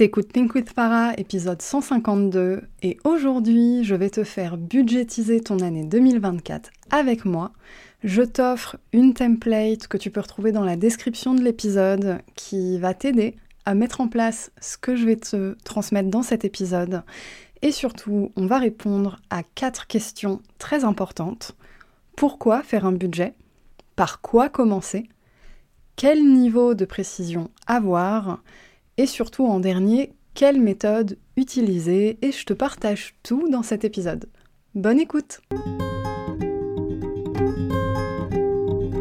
T'écoutes Think with Farah, épisode 152, et aujourd'hui, je vais te faire budgétiser ton année 2024 avec moi. Je t'offre une template que tu peux retrouver dans la description de l'épisode qui va t'aider à mettre en place ce que je vais te transmettre dans cet épisode. Et surtout, on va répondre à quatre questions très importantes. Pourquoi faire un budget? Par quoi commencer? Quel niveau de précision avoir? Et surtout en dernier, quelle méthode utiliser et je te partage tout dans cet épisode. Bonne écoute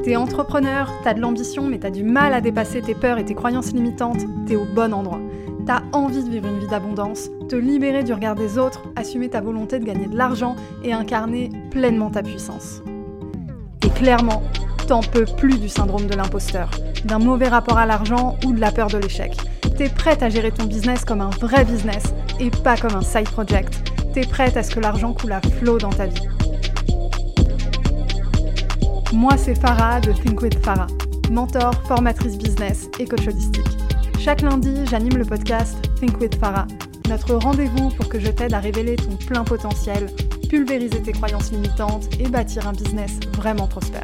T'es entrepreneur, t'as de l'ambition mais t'as du mal à dépasser tes peurs et tes croyances limitantes, t'es au bon endroit. T'as envie de vivre une vie d'abondance, te libérer du regard des autres, assumer ta volonté de gagner de l'argent et incarner pleinement ta puissance. Et clairement, t'en peux plus du syndrome de l'imposteur, d'un mauvais rapport à l'argent ou de la peur de l'échec T'es prête à gérer ton business comme un vrai business et pas comme un side project. T'es prête à ce que l'argent coule à flot dans ta vie. Moi, c'est Farah de Think with Farah, mentor, formatrice business et coach holistique. Chaque lundi, j'anime le podcast Think with Farah, notre rendez-vous pour que je t'aide à révéler ton plein potentiel, pulvériser tes croyances limitantes et bâtir un business vraiment prospère.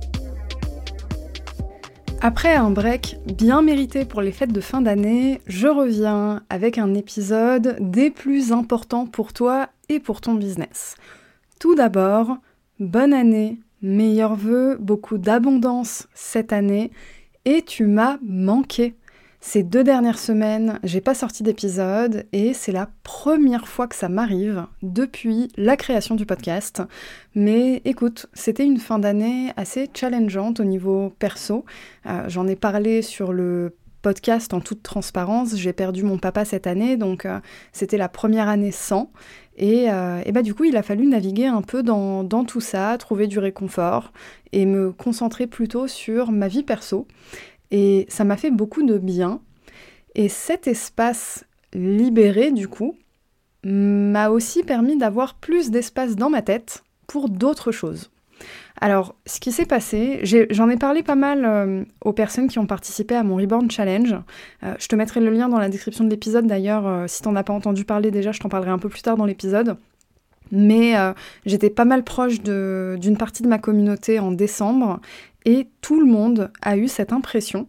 Après un break bien mérité pour les fêtes de fin d'année, je reviens avec un épisode des plus importants pour toi et pour ton business. Tout d'abord, bonne année, meilleurs vœux, beaucoup d'abondance cette année et tu m'as manqué. Ces deux dernières semaines, j'ai pas sorti d'épisode et c'est la première fois que ça m'arrive depuis la création du podcast. Mais écoute, c'était une fin d'année assez challengeante au niveau perso. Euh, j'en ai parlé sur le podcast en toute transparence. J'ai perdu mon papa cette année, donc euh, c'était la première année sans. Et, euh, et, bah du coup, il a fallu naviguer un peu dans, tout ça, trouver du réconfort et me concentrer plutôt sur ma vie perso. Et ça m'a fait beaucoup de bien. Et cet espace libéré, du coup, m'a aussi permis d'avoir plus d'espace dans ma tête pour d'autres choses. Alors, ce qui s'est passé, j'en ai, parlé pas mal euh, aux personnes qui ont participé à mon Reborn Challenge. Euh, je te mettrai le lien dans la description de l'épisode d'ailleurs. Euh, si t'en as pas entendu parler déjà, je t'en parlerai un peu plus tard dans l'épisode. Mais j'étais pas mal proche d'une partie de ma communauté en décembre et tout le monde a eu cette impression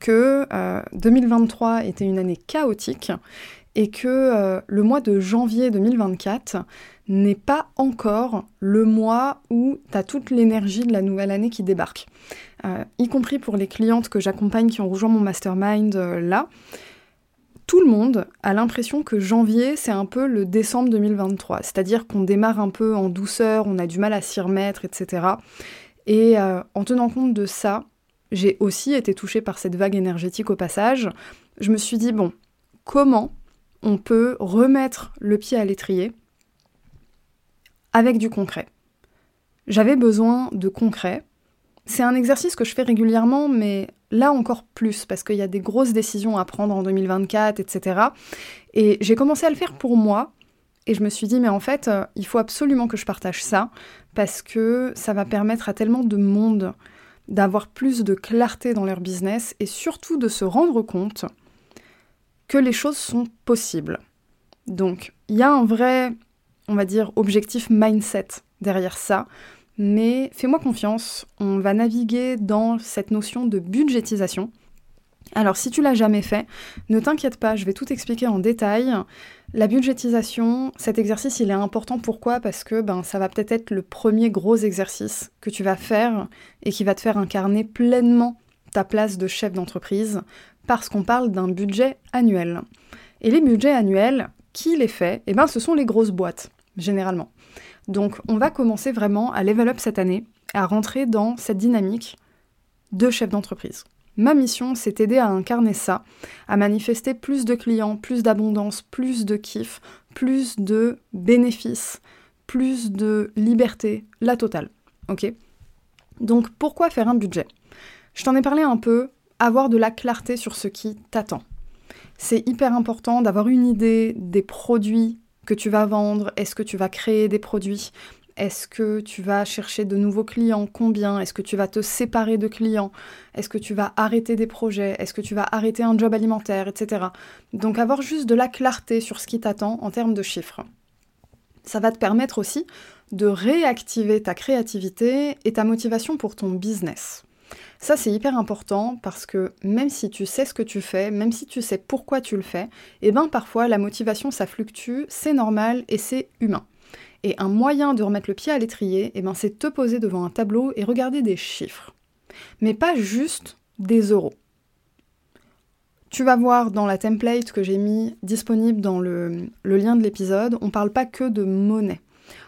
que 2023 euh, était une année chaotique et que euh, le mois de janvier 2024 n'est pas encore le mois où tu as toute l'énergie de la nouvelle année qui débarque. Euh, y compris pour les clientes que j'accompagne qui ont rejoint mon mastermind là, tout le monde a l'impression que janvier, c'est un peu le décembre 2023. C'est-à-dire qu'on démarre un peu en douceur, on a du mal à s'y remettre, etc. Et euh, en tenant compte de ça, j'ai aussi été touchée par cette vague énergétique au passage. Je me suis dit, bon, comment on peut remettre le pied à l'étrier avec du concret? J'avais besoin de concret. C'est un exercice que je fais régulièrement, mais là encore plus, parce qu'il y a des grosses décisions à prendre en 2024, etc. Et j'ai commencé à le faire pour moi, et je me suis dit, mais en fait, euh, il faut absolument que je partage ça, parce que ça va permettre à tellement de monde d'avoir plus de clarté dans leur business et surtout de se rendre compte que les choses sont possibles. Donc, il y a un vrai, on va dire, objectif mindset derrière ça, mais fais-moi confiance, on va naviguer dans cette notion de budgétisation alors si tu l'as jamais fait, ne t'inquiète pas, je vais tout expliquer en détail. La budgétisation, cet exercice, il est important. Pourquoi? Parce que ben, ça va peut-être être le premier gros exercice que tu vas faire et qui va te faire incarner pleinement ta place de chef d'entreprise, parce qu'on parle d'un budget annuel. Et les budgets annuels, qui les fait? Eh bien, ce sont les grosses boîtes, généralement. Donc, on va commencer vraiment à level up cette année, à rentrer dans cette dynamique de chef d'entreprise. Ma mission, c'est t'aider à incarner ça, à manifester plus de clients, plus d'abondance, plus de kiff, plus de bénéfices, plus de liberté, la totale. Donc pourquoi faire un budget? Je t'en ai parlé un peu, avoir de la clarté sur ce qui t'attend. C'est hyper important d'avoir une idée des produits que tu vas vendre, est-ce que tu vas créer des produits, est-ce que tu vas chercher de nouveaux clients Combien Est-ce que tu vas te séparer de clients Est-ce que tu vas arrêter des projets Est-ce que tu vas arrêter un job alimentaire Etc. Donc avoir juste de la clarté sur ce qui t'attend en termes de chiffres. Ça va te permettre aussi de réactiver ta créativité et ta motivation pour ton business. Ça, c'est hyper important parce que même si tu sais ce que tu fais, même si tu sais pourquoi tu le fais, et eh ben parfois la motivation ça fluctue, c'est normal et c'est humain. Et un moyen de remettre le pied à l'étrier, eh ben, c'est te poser devant un tableau et regarder des chiffres. Mais pas juste des euros. Tu vas voir dans la template que j'ai mis disponible dans le, lien de l'épisode, on parle pas que de monnaie.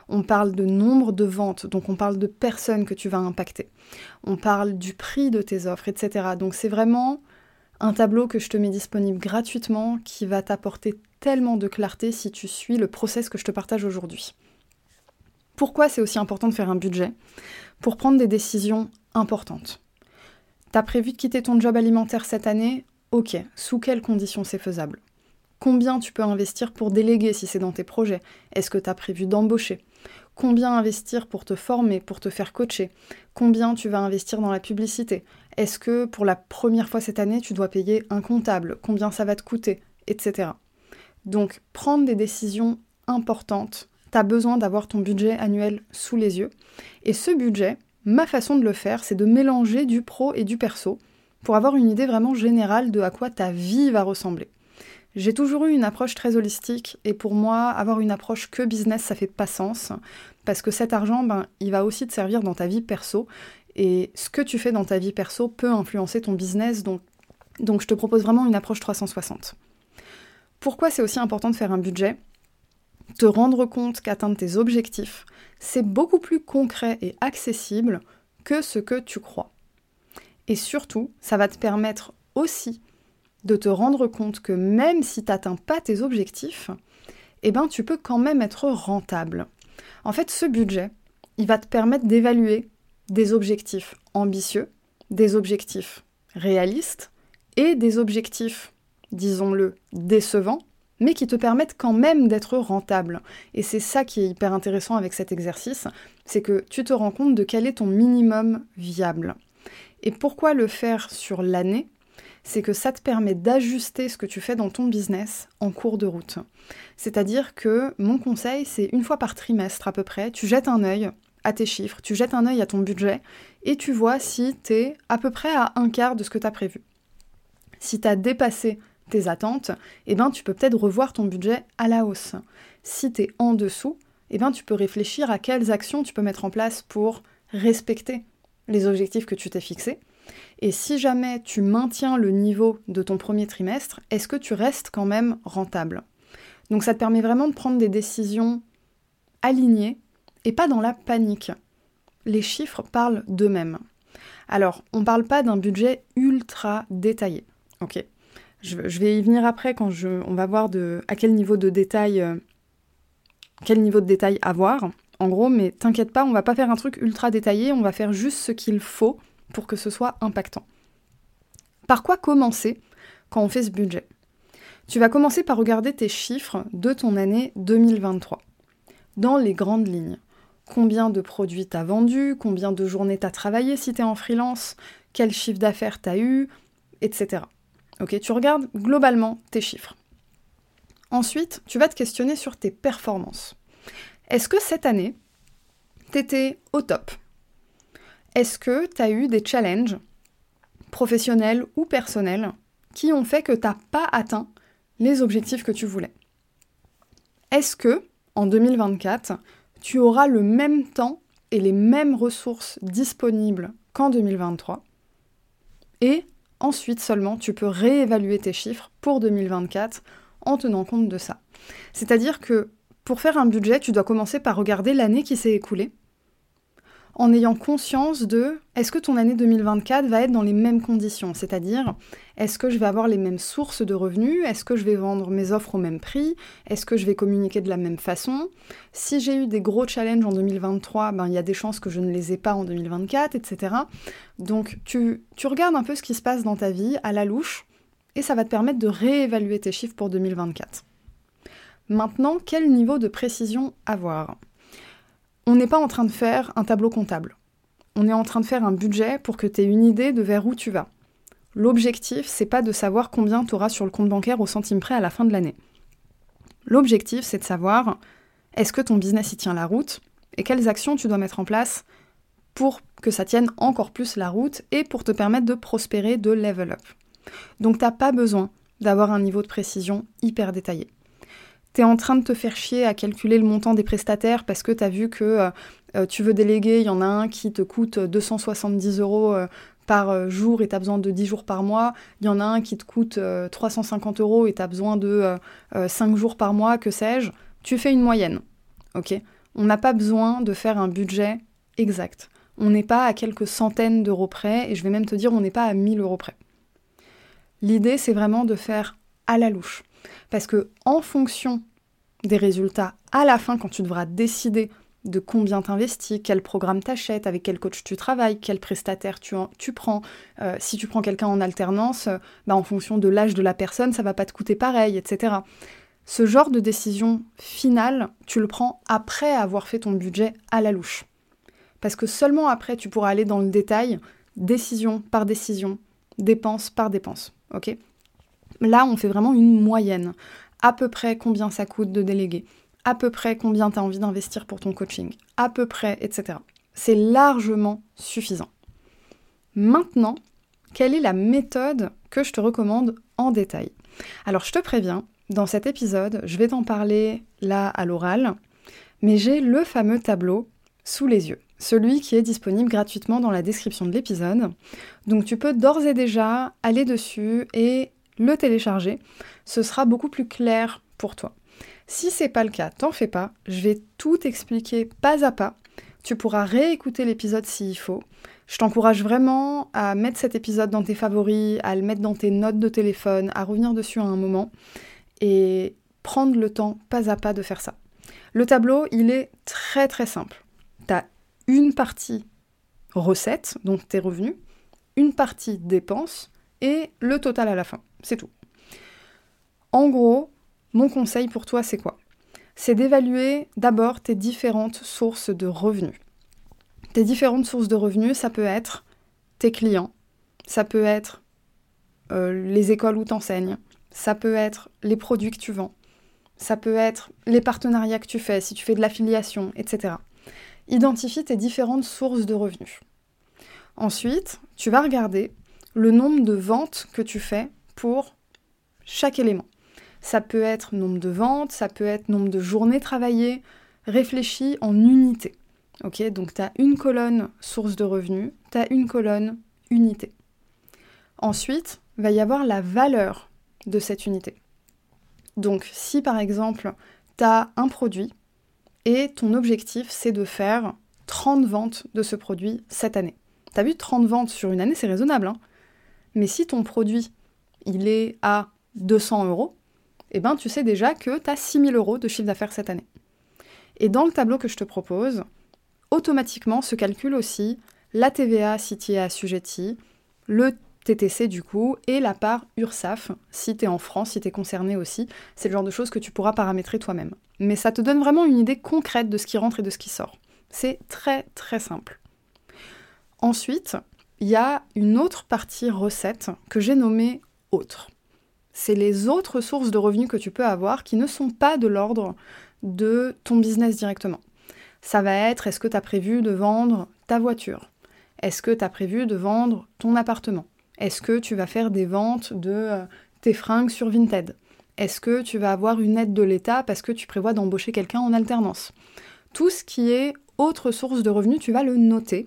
On parle de nombre de ventes, donc on parle de personnes que tu vas impacter. On parle du prix de tes offres, etc. Donc c'est vraiment un tableau que je te mets disponible gratuitement qui va t'apporter tellement de clarté si tu suis le process que je te partage aujourd'hui. Pourquoi c'est aussi important de faire un budget? Pour prendre des décisions importantes. T'as prévu de quitter ton job alimentaire cette année? Ok, sous quelles conditions c'est faisable? Combien tu peux investir pour déléguer si c'est dans tes projets? Est-ce que tu as prévu d'embaucher? Combien investir pour te former, pour te faire coacher Combien tu vas investir dans la publicité Est-ce que pour la première fois cette année, tu dois payer un comptable? Combien ça va te coûter? Etc. Donc, prendre des décisions importantes tu as besoin d'avoir ton budget annuel sous les yeux. Et ce budget, ma façon de le faire, c'est de mélanger du pro et du perso pour avoir une idée vraiment générale de à quoi ta vie va ressembler. J'ai toujours eu une approche très holistique et pour moi, avoir une approche que business, ça fait pas sens parce que cet argent, ben, il va aussi te servir dans ta vie perso et ce que tu fais dans ta vie perso peut influencer ton business donc, donc je te propose vraiment une approche 360. Pourquoi c'est aussi important de faire un budget? Te rendre compte qu'atteindre tes objectifs, c'est beaucoup plus concret et accessible que ce que tu crois. Et surtout, ça va te permettre aussi de te rendre compte que même si tu n'atteins pas tes objectifs, eh ben, tu peux quand même être rentable. En fait, ce budget, il va te permettre d'évaluer des objectifs ambitieux, des objectifs réalistes et des objectifs, disons-le, décevants mais qui te permettent quand même d'être rentable. Et c'est ça qui est hyper intéressant avec cet exercice, c'est que tu te rends compte de quel est ton minimum viable. Et pourquoi le faire sur l'année? C'est que ça te permet d'ajuster ce que tu fais dans ton business en cours de route. C'est-à-dire que mon conseil, c'est une fois par trimestre à peu près, tu jettes un œil à tes chiffres, tu jettes un œil à ton budget et tu vois si tu es à peu près à un quart de ce que tu as prévu. Si tu as dépassé tes attentes, eh ben, tu peux peut-être revoir ton budget à la hausse. Si tu es en dessous, eh ben, tu peux réfléchir à quelles actions tu peux mettre en place pour respecter les objectifs que tu t'es fixés. Et si jamais tu maintiens le niveau de ton premier trimestre, est-ce que tu restes quand même rentable? Donc ça te permet vraiment de prendre des décisions alignées et pas dans la panique. Les chiffres parlent d'eux-mêmes. Alors, on ne parle pas d'un budget ultra détaillé. ok? Je, vais y venir après quand je, on va voir à quel niveau de détail, euh, quel niveau de détail avoir, en gros, mais t'inquiète pas, on va pas faire un truc ultra détaillé, on va faire juste ce qu'il faut pour que ce soit impactant. Par quoi commencer quand on fait ce budget? Tu vas commencer par regarder tes chiffres de ton année 2023, dans les grandes lignes. Combien de produits t'as vendu, combien de journées t'as travaillé si t'es en freelance, quel chiffre d'affaires t'as eu, etc. Ok, tu regardes globalement tes chiffres. Ensuite, tu vas te questionner sur tes performances. Est-ce que cette année, tu étais au top? Est-ce que tu as eu des challenges professionnels ou personnels qui ont fait que tu n'as pas atteint les objectifs que tu voulais? Est-ce que, en 2024, tu auras le même temps et les mêmes ressources disponibles qu'en 2023 Et Ensuite seulement, tu peux réévaluer tes chiffres pour 2024 en tenant compte de ça. C'est-à-dire que pour faire un budget, tu dois commencer par regarder l'année qui s'est écoulée. En ayant conscience de est-ce que ton année 2024 va être dans les mêmes conditions, c'est-à-dire est-ce que je vais avoir les mêmes sources de revenus, est-ce que je vais vendre mes offres au même prix, est-ce que je vais communiquer de la même façon? Si j'ai eu des gros challenges en 2023, ben, il y a des chances que je ne les ai pas en 2024, etc. Donc tu, tu regardes un peu ce qui se passe dans ta vie à la louche et ça va te permettre de réévaluer tes chiffres pour 2024. Maintenant, quel niveau de précision avoir? On n'est pas en train de faire un tableau comptable. On est en train de faire un budget pour que tu aies une idée de vers où tu vas. L'objectif, c'est pas de savoir combien tu auras sur le compte bancaire au centime près à la fin de l'année. L'objectif, c'est de savoir est-ce que ton business y tient la route et quelles actions tu dois mettre en place pour que ça tienne encore plus la route et pour te permettre de prospérer, de level up. Donc t'as pas besoin d'avoir un niveau de précision hyper détaillé tu es en train de te faire chier à calculer le montant des prestataires parce que tu as vu que euh, euh, tu veux déléguer, il y en a un qui te coûte 270 euros euh, par jour et tu as besoin de 10 jours par mois, il y en a un qui te coûte 350 euros et tu as besoin de 5 jours par mois, que sais-je, tu fais une moyenne. On n'a pas besoin de faire un budget exact. On n'est pas à quelques centaines d'euros près, et je vais même te dire, on n'est pas à 1000 euros près. L'idée, c'est vraiment de faire à la louche. Parce que en fonction des résultats à la fin, quand tu devras décider de combien t'investis, quel programme t'achètes, avec quel coach tu travailles, quel prestataire tu, prends. Euh, si tu prends quelqu'un en alternance, euh, bah, en fonction de l'âge de la personne, ça va pas te coûter pareil, etc. Ce genre de décision finale, tu le prends après avoir fait ton budget à la louche. Parce que seulement après, tu pourras aller dans le détail, décision par décision, dépense par dépense. ok? Là, on fait vraiment une moyenne. À peu près combien ça coûte de déléguer, à peu près combien tu as envie d'investir pour ton coaching, à peu près, etc. C'est largement suffisant. Maintenant, quelle est la méthode que je te recommande en détail? Alors, je te préviens, dans cet épisode, je vais t'en parler là à l'oral, mais j'ai le fameux tableau sous les yeux, celui qui est disponible gratuitement dans la description de l'épisode. Donc tu peux d'ores et déjà aller dessus et le télécharger, ce sera beaucoup plus clair pour toi. Si c'est pas le cas, t'en fais pas, je vais tout expliquer pas à pas. Tu pourras réécouter l'épisode s'il faut. Je t'encourage vraiment à mettre cet épisode dans tes favoris, à le mettre dans tes notes de téléphone, à revenir dessus à un moment et prendre le temps pas à pas de faire ça. Le tableau, il est très très simple. Tu as une partie recette, donc tes revenus, une partie dépenses et le total à la fin. C'est tout. En gros, mon conseil pour toi, c'est quoi? C'est d'évaluer d'abord tes différentes sources de revenus. Tes différentes sources de revenus, ça peut être tes clients, ça peut être euh, les écoles où tu enseignes, ça peut être les produits que tu vends, ça peut être les partenariats que tu fais, si tu fais de l'affiliation, etc. Identifie tes différentes sources de revenus. Ensuite, tu vas regarder le nombre de ventes que tu fais pour chaque élément. Ça peut être nombre de ventes, ça peut être nombre de journées travaillées, réfléchis en unités. Donc tu as une colonne source de revenus, tu as une colonne unité. Ensuite, va y avoir la valeur de cette unité. Donc si par exemple, tu as un produit et ton objectif c'est de faire 30 ventes de ce produit cette année. Tu as vu 30 ventes sur une année, c'est raisonnable. Hein mais si ton produit il est à 200 euros, eh ben, tu sais déjà que tu as 6000 euros de chiffre d'affaires cette année. Et dans le tableau que je te propose, automatiquement se calcule aussi la TVA si tu es assujetti, le TTC du coup, et la part URSAF si tu es en France, si tu es concerné aussi. C'est le genre de choses que tu pourras paramétrer toi-même. Mais ça te donne vraiment une idée concrète de ce qui rentre et de ce qui sort. C'est très très simple. Ensuite, il y a une autre partie recette que j'ai nommée c'est les autres sources de revenus que tu peux avoir qui ne sont pas de l'ordre de ton business directement. Ça va être est-ce que tu as prévu de vendre ta voiture? Est-ce que tu as prévu de vendre ton appartement? Est-ce que tu vas faire des ventes de euh, tes fringues sur Vinted? Est-ce que tu vas avoir une aide de l'État parce que tu prévois d'embaucher quelqu'un en alternance? Tout ce qui est autre source de revenus, tu vas le noter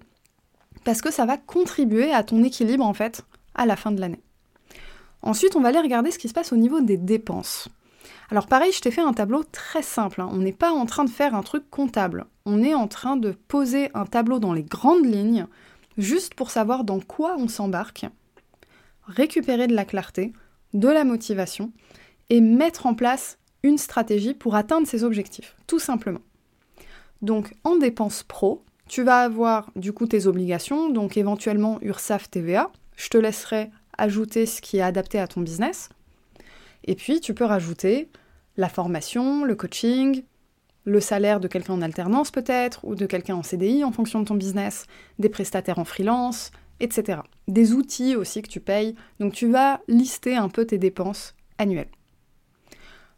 parce que ça va contribuer à ton équilibre en fait à la fin de l'année. Ensuite, on va aller regarder ce qui se passe au niveau des dépenses. Alors pareil, je t'ai fait un tableau très simple. Hein. On n'est pas en train de faire un truc comptable. On est en train de poser un tableau dans les grandes lignes, juste pour savoir dans quoi on s'embarque, récupérer de la clarté, de la motivation, et mettre en place une stratégie pour atteindre ses objectifs, tout simplement. Donc en dépenses pro, tu vas avoir du coup tes obligations, donc éventuellement URSAF TVA. Je te laisserai ajouter ce qui est adapté à ton business. Et puis, tu peux rajouter la formation, le coaching, le salaire de quelqu'un en alternance peut-être, ou de quelqu'un en CDI en fonction de ton business, des prestataires en freelance, etc. Des outils aussi que tu payes. Donc tu vas lister un peu tes dépenses annuelles.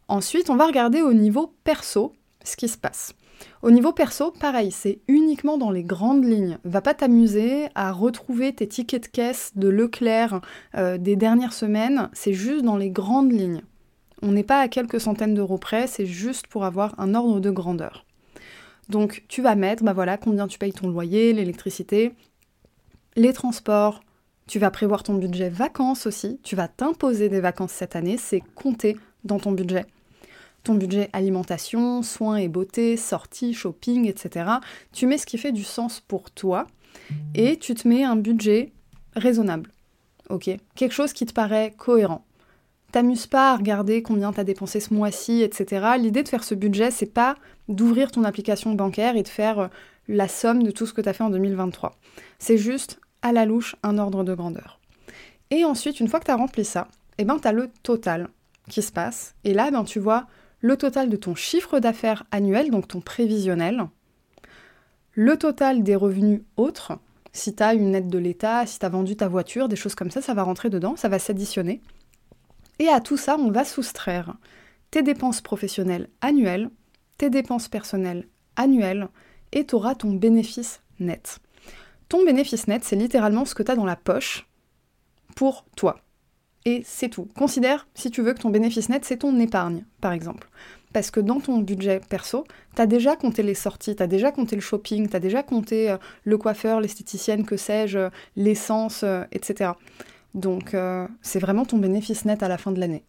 Ensuite, on va regarder au niveau perso ce qui se passe. Au niveau perso, pareil, c'est uniquement dans les grandes lignes. Va pas t'amuser à retrouver tes tickets de caisse de Leclerc euh, des dernières semaines, c'est juste dans les grandes lignes. On n'est pas à quelques centaines d'euros près, c'est juste pour avoir un ordre de grandeur. Donc tu vas mettre, bah voilà, combien tu payes ton loyer, l'électricité, les transports, tu vas prévoir ton budget vacances aussi, tu vas t'imposer des vacances cette année, c'est compté dans ton budget ton budget alimentation, soins et beauté, sorties, shopping, etc. Tu mets ce qui fait du sens pour toi et tu te mets un budget raisonnable. Ok? Quelque chose qui te paraît cohérent. T'amuses pas à regarder combien t'as dépensé ce mois-ci, etc. L'idée de faire ce budget, c'est pas d'ouvrir ton application bancaire et de faire euh, la somme de tout ce que t'as fait en 2023. C'est juste à la louche un ordre de grandeur. Et ensuite, une fois que tu as rempli ça, eh ben, tu as le total qui se passe. Et là, ben, tu vois le total de ton chiffre d'affaires annuel, donc ton prévisionnel, le total des revenus autres, si tu as une aide de l'État, si tu as vendu ta voiture, des choses comme ça, ça va rentrer dedans, ça va s'additionner. Et à tout ça, on va soustraire tes dépenses professionnelles annuelles, tes dépenses personnelles annuelles, et tu auras ton bénéfice net. Ton bénéfice net, c'est littéralement ce que tu as dans la poche pour toi et c'est tout. Considère, si tu veux, que ton bénéfice net, c'est ton épargne, par exemple. Parce que dans ton budget perso, tu as déjà compté les sorties, tu as déjà compté le shopping, tu as déjà compté euh, le coiffeur, l'esthéticienne, que sais-je, euh, l'essence, euh, etc. Donc c'est vraiment ton bénéfice net à la fin de l'année.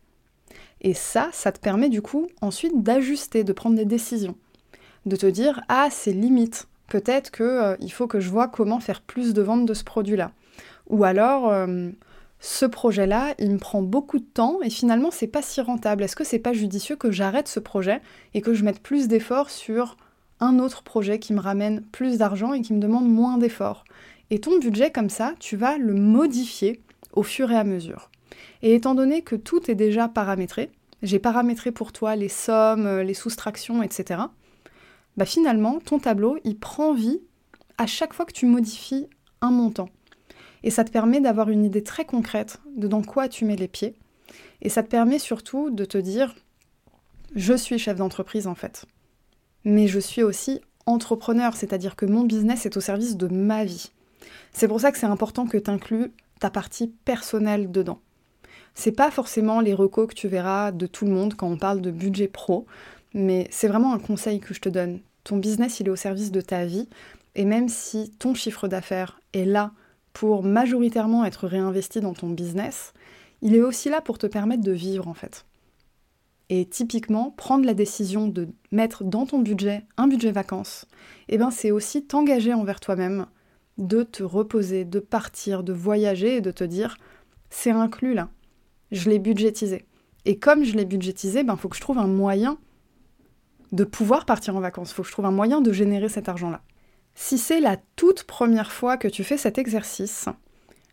Et ça, ça te permet du coup ensuite d'ajuster, de prendre des décisions. De te dire, ah, c'est limite. Peut-être qu'il faut que je vois comment faire plus de ventes de ce produit-là. Ou alors ce projet-là, il me prend beaucoup de temps et finalement c'est pas si rentable. Est-ce que c'est pas judicieux que j'arrête ce projet et que je mette plus d'efforts sur un autre projet qui me ramène plus d'argent et qui me demande moins d'efforts? Et ton budget comme ça, tu vas le modifier au fur et à mesure. Et étant donné que tout est déjà paramétré, j'ai paramétré pour toi les sommes, les soustractions, etc. Bah finalement, ton tableau, il prend vie à chaque fois que tu modifies un montant. Et ça te permet d'avoir une idée très concrète de dans quoi tu mets les pieds. Et ça te permet surtout de te dire, je suis chef d'entreprise en fait. Mais je suis aussi entrepreneur, c'est-à-dire que mon business est au service de ma vie. C'est pour ça que c'est important que tu inclues ta partie personnelle dedans. C'est pas forcément les recos que tu verras de tout le monde quand on parle de budget pro, mais c'est vraiment un conseil que je te donne. Ton business, il est au service de ta vie, et même si ton chiffre d'affaires est là pour majoritairement être réinvesti dans ton business, il est aussi là pour te permettre de vivre en fait. Et typiquement, prendre la décision de mettre dans ton budget un budget vacances, eh ben c'est aussi t'engager envers toi-même, de te reposer, de partir, de voyager et de te dire c'est inclus là. Je l'ai budgétisé. Et comme je l'ai budgétisé, il ben, faut que je trouve un moyen de pouvoir partir en vacances. Il faut que je trouve un moyen de générer cet argent-là. Si c'est la toute première fois que tu fais cet exercice,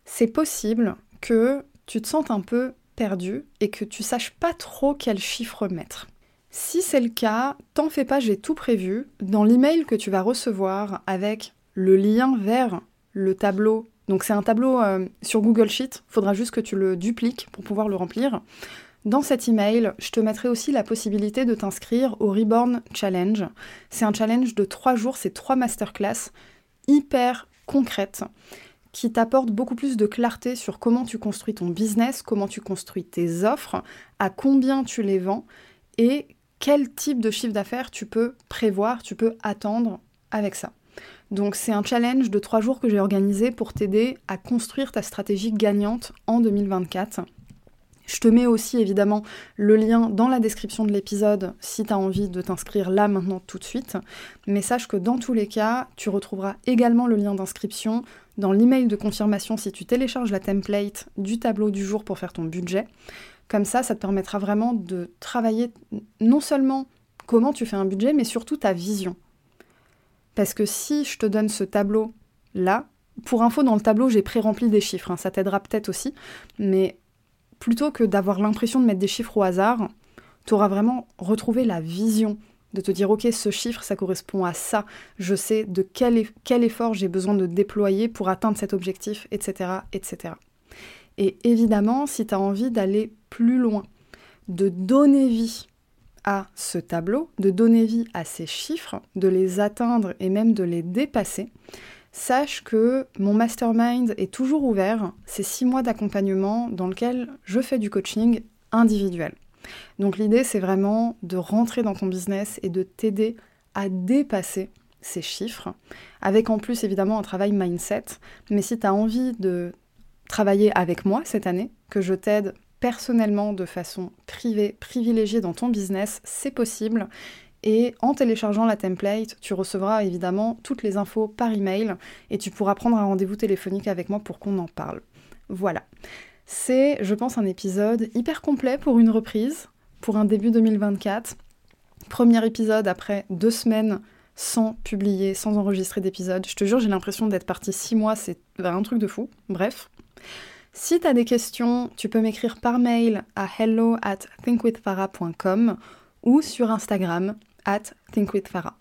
c'est possible que tu te sentes un peu perdu et que tu saches pas trop quel chiffre mettre. Si c'est le cas, t'en fais pas, j'ai tout prévu. Dans l'email que tu vas recevoir avec le lien vers le tableau, donc c'est un tableau euh, sur Google Sheet, faudra juste que tu le dupliques pour pouvoir le remplir. Dans cet email, je te mettrai aussi la possibilité de t'inscrire au Reborn Challenge. C'est un challenge de trois jours, c'est trois masterclass hyper concrètes qui t'apportent beaucoup plus de clarté sur comment tu construis ton business, comment tu construis tes offres, à combien tu les vends et quel type de chiffre d'affaires tu peux prévoir, tu peux attendre avec ça. Donc c'est un challenge de trois jours que j'ai organisé pour t'aider à construire ta stratégie gagnante en 2024 Je te mets aussi évidemment le lien dans la description de l'épisode si tu as envie de t'inscrire là maintenant tout de suite. Mais sache que dans tous les cas, tu retrouveras également le lien d'inscription dans l'email de confirmation si tu télécharges la template du tableau du jour pour faire ton budget. Comme ça, ça te permettra vraiment de travailler non seulement comment tu fais un budget, mais surtout ta vision. Parce que si je te donne ce tableau là, pour info, dans le tableau, j'ai pré-rempli des chiffres, hein, ça t'aidera peut-être aussi, mais plutôt que d'avoir l'impression de mettre des chiffres au hasard, tu auras vraiment retrouvé la vision de te dire ok ce chiffre ça correspond à ça, je sais de quel, effort j'ai besoin de déployer pour atteindre cet objectif, etc. etc. Et évidemment, si tu as envie d'aller plus loin, de donner vie à ce tableau, de donner vie à ces chiffres, de les atteindre et même de les dépasser, sache que mon mastermind est toujours ouvert. C'est six mois d'accompagnement dans lequel je fais du coaching individuel. Donc l'idée, c'est vraiment de rentrer dans ton business et de t'aider à dépasser ces chiffres, avec en plus évidemment un travail mindset. Mais si tu as envie de travailler avec moi cette année, que je t'aide personnellement de façon privée, privilégiée dans ton business, c'est possible. Et en téléchargeant la template, tu recevras évidemment toutes les infos par email et tu pourras prendre un rendez-vous téléphonique avec moi pour qu'on en parle. Voilà. C'est, je pense, un épisode hyper complet pour une reprise, pour un début 2024. Premier épisode après deux semaines sans publier, sans enregistrer d'épisode. Je te jure, j'ai l'impression d'être partie six mois, c'est un truc de fou. Bref. Si tu as des questions, tu peux m'écrire par mail à hello at thinkwithfarah.com ou sur Instagram at thinkwithfarah.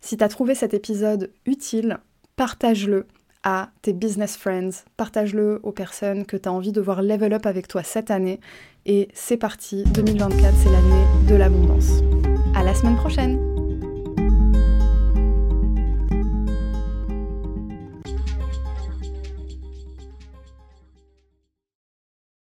Si tu as trouvé cet épisode utile, partage-le à tes business friends, partage-le aux personnes que tu as envie de voir level up avec toi cette année. Et c'est parti, 2024, c'est l'année de l'abondance. À la semaine prochaine!